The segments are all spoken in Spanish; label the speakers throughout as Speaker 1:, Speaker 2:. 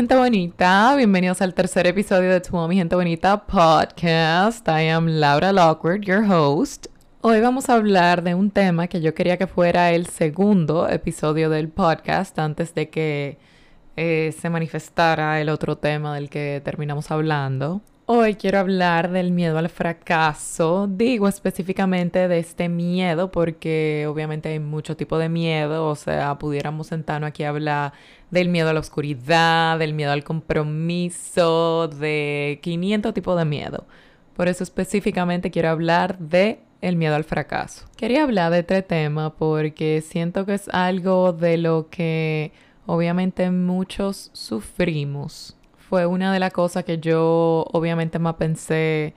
Speaker 1: gente bonita. Bienvenidos al tercer episodio de Tu Mi Gente Bonita podcast. I am Laura Lockwood, your host. Hoy vamos a hablar de un tema que yo quería que fuera el segundo episodio del podcast antes de que eh, se manifestara el otro tema del que terminamos hablando. Hoy quiero hablar del miedo al fracaso. Digo específicamente de este miedo porque obviamente hay mucho tipo de miedo. O sea, pudiéramos sentarnos aquí a hablar del miedo a la oscuridad, del miedo al compromiso, de 500 tipos de miedo. Por eso específicamente quiero hablar de el miedo al fracaso. Quería hablar de este tema porque siento que es algo de lo que obviamente muchos sufrimos fue una de las cosas que yo obviamente más pensé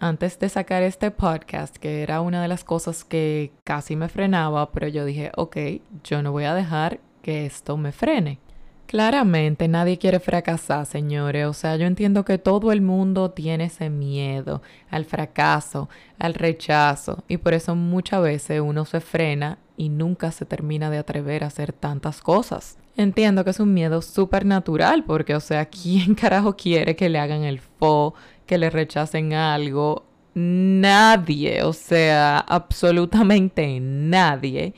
Speaker 1: antes de sacar este podcast, que era una de las cosas que casi me frenaba, pero yo dije, ok, yo no voy a dejar que esto me frene. Claramente nadie quiere fracasar, señores. O sea, yo entiendo que todo el mundo tiene ese miedo al fracaso, al rechazo, y por eso muchas veces uno se frena y nunca se termina de atrever a hacer tantas cosas. Entiendo que es un miedo súper natural, porque, o sea, ¿quién carajo quiere que le hagan el fo, que le rechacen algo? Nadie, o sea, absolutamente nadie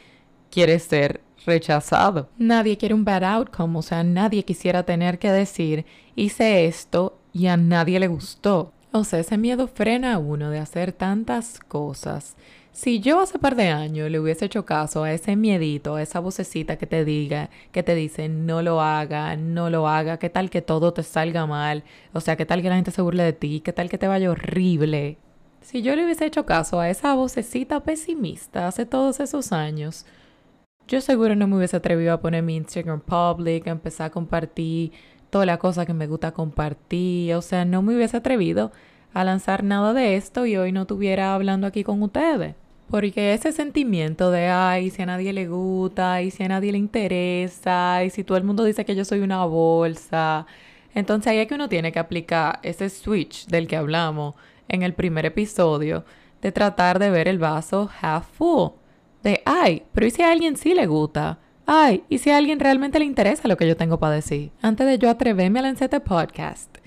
Speaker 1: quiere ser rechazado. Nadie quiere un bad outcome, o sea, nadie quisiera tener que decir, hice esto y a nadie le gustó. O sea, ese miedo frena a uno de hacer tantas cosas si yo hace par de años le hubiese hecho caso a ese miedito, a esa vocecita que te diga, que te dice no lo haga, no lo haga, qué tal que todo te salga mal, o sea, qué tal que la gente se burle de ti, qué tal que te vaya horrible. Si yo le hubiese hecho caso a esa vocecita pesimista hace todos esos años, yo seguro no me hubiese atrevido a poner mi Instagram public, a empezar a compartir toda la cosa que me gusta compartir, o sea, no me hubiese atrevido a lanzar nada de esto y hoy no estuviera hablando aquí con ustedes. Porque ese sentimiento de, ay, si a nadie le gusta, y si a nadie le interesa, y si todo el mundo dice que yo soy una bolsa, entonces ahí es que uno tiene que aplicar ese switch del que hablamos en el primer episodio, de tratar de ver el vaso half full. De, ay, pero ¿y si a alguien sí le gusta? Ay, ¿y si a alguien realmente le interesa lo que yo tengo para decir? Antes de yo atreverme a lanzar este podcast,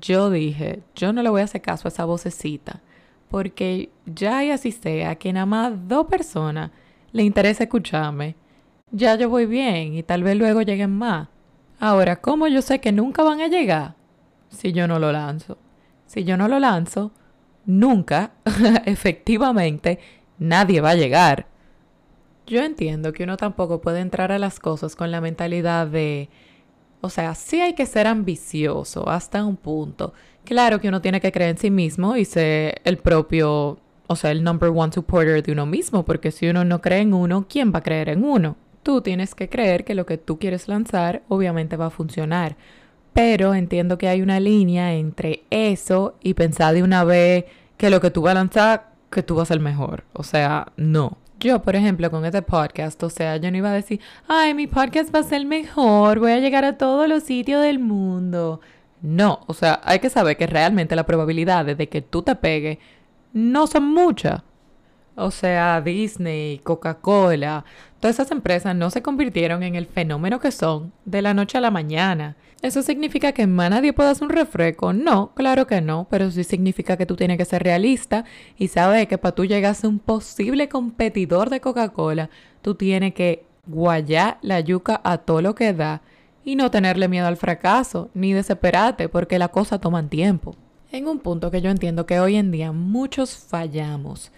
Speaker 1: yo dije, yo no le voy a hacer caso a esa vocecita, porque ya y así sea que nada más dos personas le interesa escucharme, ya yo voy bien y tal vez luego lleguen más. Ahora, ¿cómo yo sé que nunca van a llegar? Si yo no lo lanzo. Si yo no lo lanzo, nunca, efectivamente, nadie va a llegar. Yo entiendo que uno tampoco puede entrar a las cosas con la mentalidad de o sea, sí hay que ser ambicioso hasta un punto. Claro que uno tiene que creer en sí mismo y ser el propio, o sea, el number one supporter de uno mismo, porque si uno no cree en uno, ¿quién va a creer en uno? Tú tienes que creer que lo que tú quieres lanzar obviamente va a funcionar. Pero entiendo que hay una línea entre eso y pensar de una vez que lo que tú vas a lanzar, que tú vas a ser mejor. O sea, no. Yo, por ejemplo, con este podcast, o sea, yo no iba a decir, ay, mi podcast va a ser mejor, voy a llegar a todos los sitios del mundo. No, o sea, hay que saber que realmente la probabilidad de que tú te pegues no son muchas. O sea, Disney, Coca-Cola, todas esas empresas no se convirtieron en el fenómeno que son de la noche a la mañana. ¿Eso significa que más nadie puede hacer un refresco? No, claro que no, pero sí significa que tú tienes que ser realista y saber que para tú llegar a ser un posible competidor de Coca-Cola, tú tienes que guayar la yuca a todo lo que da y no tenerle miedo al fracaso, ni desesperarte porque la cosa toma tiempo. En un punto que yo entiendo que hoy en día muchos fallamos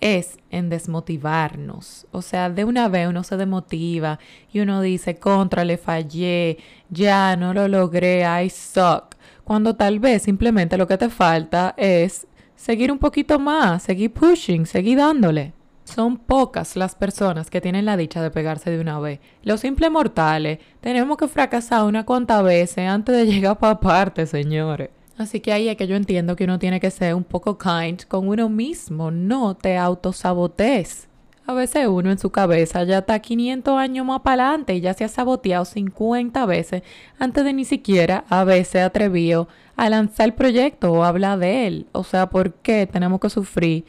Speaker 1: es en desmotivarnos. O sea, de una vez uno se demotiva y uno dice, contra, le fallé, ya no lo logré, I suck. Cuando tal vez simplemente lo que te falta es seguir un poquito más, seguir pushing, seguir dándole. Son pocas las personas que tienen la dicha de pegarse de una vez. Los simples mortales tenemos que fracasar una cuanta veces antes de llegar para parte, señores. Así que ahí es que yo entiendo que uno tiene que ser un poco kind con uno mismo, no te autosabotees. A veces uno en su cabeza ya está 500 años más para adelante y ya se ha saboteado 50 veces antes de ni siquiera haberse atrevido a lanzar el proyecto o hablar de él. O sea, ¿por qué tenemos que sufrir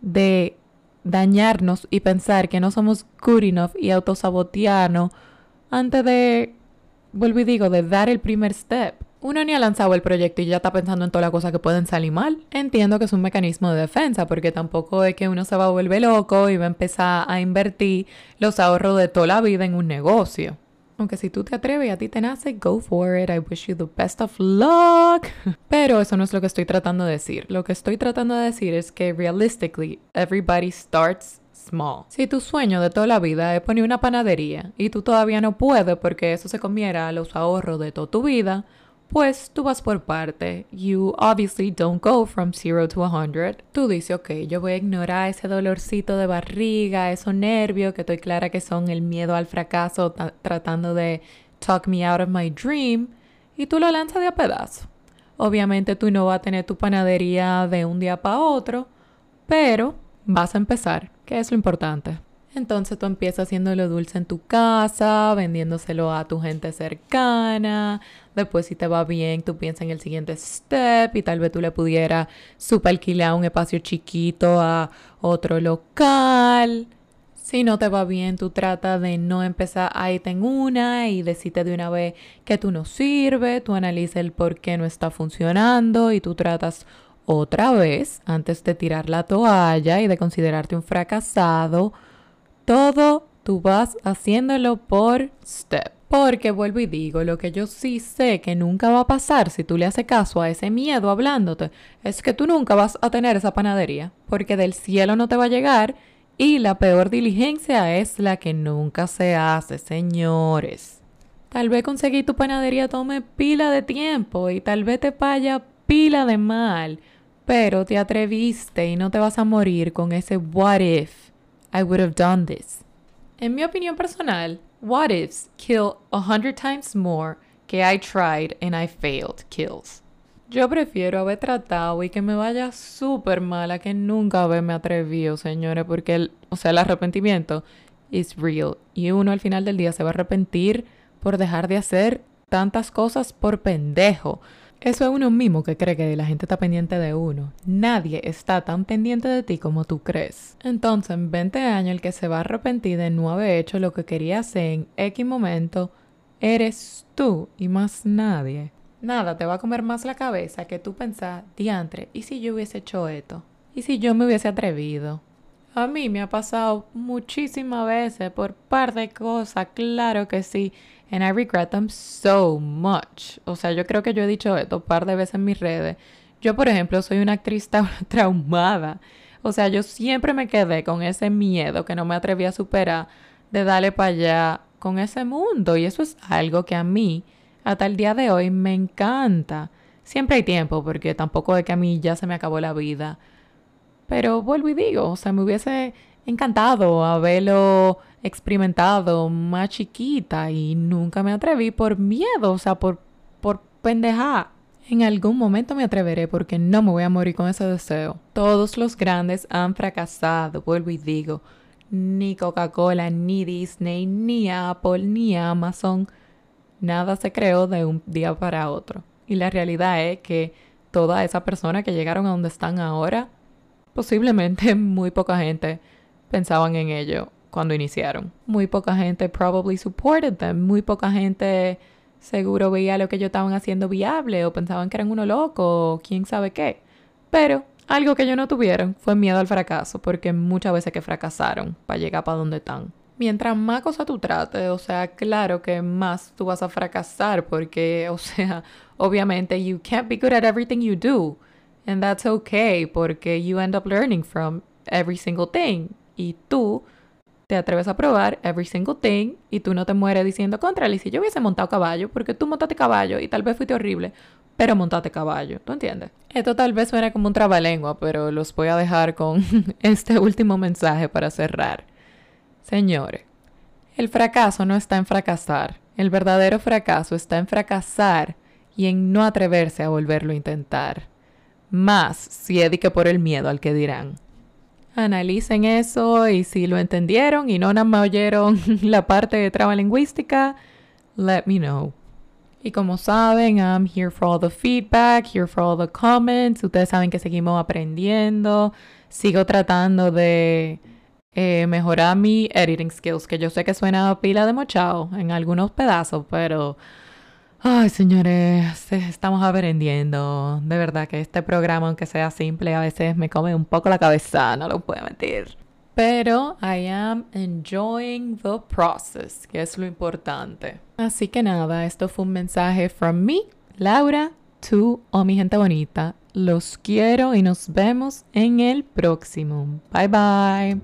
Speaker 1: de dañarnos y pensar que no somos good enough y autosabotearnos antes de vuelvo y digo, de dar el primer step. Uno ni ha lanzado el proyecto y ya está pensando en todas las cosas que pueden salir mal. Entiendo que es un mecanismo de defensa, porque tampoco es que uno se va a volver loco y va a empezar a invertir los ahorros de toda la vida en un negocio. Aunque si tú te atreves y a ti te nace, go for it. I wish you the best of luck. Pero eso no es lo que estoy tratando de decir. Lo que estoy tratando de decir es que realistically, everybody starts small. Si tu sueño de toda la vida es poner una panadería y tú todavía no puedes porque eso se comiera los ahorros de toda tu vida, pues tú vas por parte. You obviously don't go from zero to a hundred. Tú dices, ok, yo voy a ignorar ese dolorcito de barriga, esos nervios que estoy clara que son el miedo al fracaso tratando de talk me out of my dream. Y tú lo lanzas de a pedazo. Obviamente tú no vas a tener tu panadería de un día para otro, pero vas a empezar, que es lo importante. Entonces tú empiezas haciéndolo dulce en tu casa, vendiéndoselo a tu gente cercana. Después si te va bien, tú piensas en el siguiente step y tal vez tú le pudieras alquilar un espacio chiquito a otro local. Si no te va bien, tú tratas de no empezar ahí en una y decirte de una vez que tú no sirves, tú analizas el por qué no está funcionando y tú tratas otra vez antes de tirar la toalla y de considerarte un fracasado todo tú vas haciéndolo por step. Porque vuelvo y digo, lo que yo sí sé que nunca va a pasar si tú le haces caso a ese miedo hablándote, es que tú nunca vas a tener esa panadería, porque del cielo no te va a llegar y la peor diligencia es la que nunca se hace, señores. Tal vez conseguir tu panadería tome pila de tiempo y tal vez te vaya pila de mal, pero te atreviste y no te vas a morir con ese what if I would have done this. En mi opinión personal, what ifs kill a hundred times more que I tried and I failed kills. Yo prefiero haber tratado y que me vaya súper mal a que nunca haberme atrevido, señores, porque el, o sea, el arrepentimiento is real y uno al final del día se va a arrepentir por dejar de hacer tantas cosas por pendejo. Eso es uno mismo que cree que la gente está pendiente de uno. Nadie está tan pendiente de ti como tú crees. Entonces, en 20 años, el que se va a arrepentir de no haber hecho lo que quería hacer en X momento, eres tú y más nadie. Nada te va a comer más la cabeza que tú pensar, diantre, ¿y si yo hubiese hecho esto? ¿Y si yo me hubiese atrevido? A mí me ha pasado muchísimas veces por par de cosas, claro que sí and I regret them so much. O sea, yo creo que yo he dicho esto par de veces en mis redes. Yo, por ejemplo, soy una actriz traumada. O sea, yo siempre me quedé con ese miedo que no me atreví a superar de darle para allá con ese mundo. Y eso es algo que a mí, hasta el día de hoy, me encanta. Siempre hay tiempo, porque tampoco es que a mí ya se me acabó la vida. Pero vuelvo y digo, o sea, me hubiese encantado haberlo experimentado más chiquita y nunca me atreví por miedo, o sea, por, por pendeja. En algún momento me atreveré porque no me voy a morir con ese deseo. Todos los grandes han fracasado, vuelvo y digo. Ni Coca-Cola, ni Disney, ni Apple, ni Amazon. Nada se creó de un día para otro. Y la realidad es que toda esa persona que llegaron a donde están ahora, posiblemente muy poca gente pensaban en ello cuando iniciaron. Muy poca gente probably supported them. Muy poca gente seguro veía lo que ellos estaban haciendo viable o pensaban que eran uno loco o quién sabe qué. Pero algo que ellos no tuvieron fue miedo al fracaso, porque muchas veces que fracasaron para llegar para donde están. Mientras más cosas tú trates, o sea, claro que más tú vas a fracasar, porque, o sea, obviamente you can't be good at everything you do. And that's okay, porque you end up learning from every single thing y tú te atreves a probar every single thing y tú no te mueres diciendo contra y si yo hubiese montado caballo, porque tú montaste caballo y tal vez fuiste horrible, pero montaste caballo, ¿tú entiendes? Esto tal vez suena como un trabalengua, pero los voy a dejar con este último mensaje para cerrar. Señores, el fracaso no está en fracasar, el verdadero fracaso está en fracasar y en no atreverse a volverlo a intentar. Más si es que por el miedo al que dirán analicen eso y si lo entendieron y no nada más oyeron la parte de traba lingüística, let me know. Y como saben, I'm here for all the feedback, here for all the comments. Ustedes saben que seguimos aprendiendo. Sigo tratando de eh, mejorar mi editing skills, que yo sé que suena a pila de mochao en algunos pedazos, pero Ay, señores, estamos aprendiendo. De verdad que este programa, aunque sea simple, a veces me come un poco la cabeza, no lo puedo mentir. Pero I am enjoying the process, que es lo importante. Así que nada, esto fue un mensaje from me, Laura, to oh mi gente bonita. Los quiero y nos vemos en el próximo. Bye bye.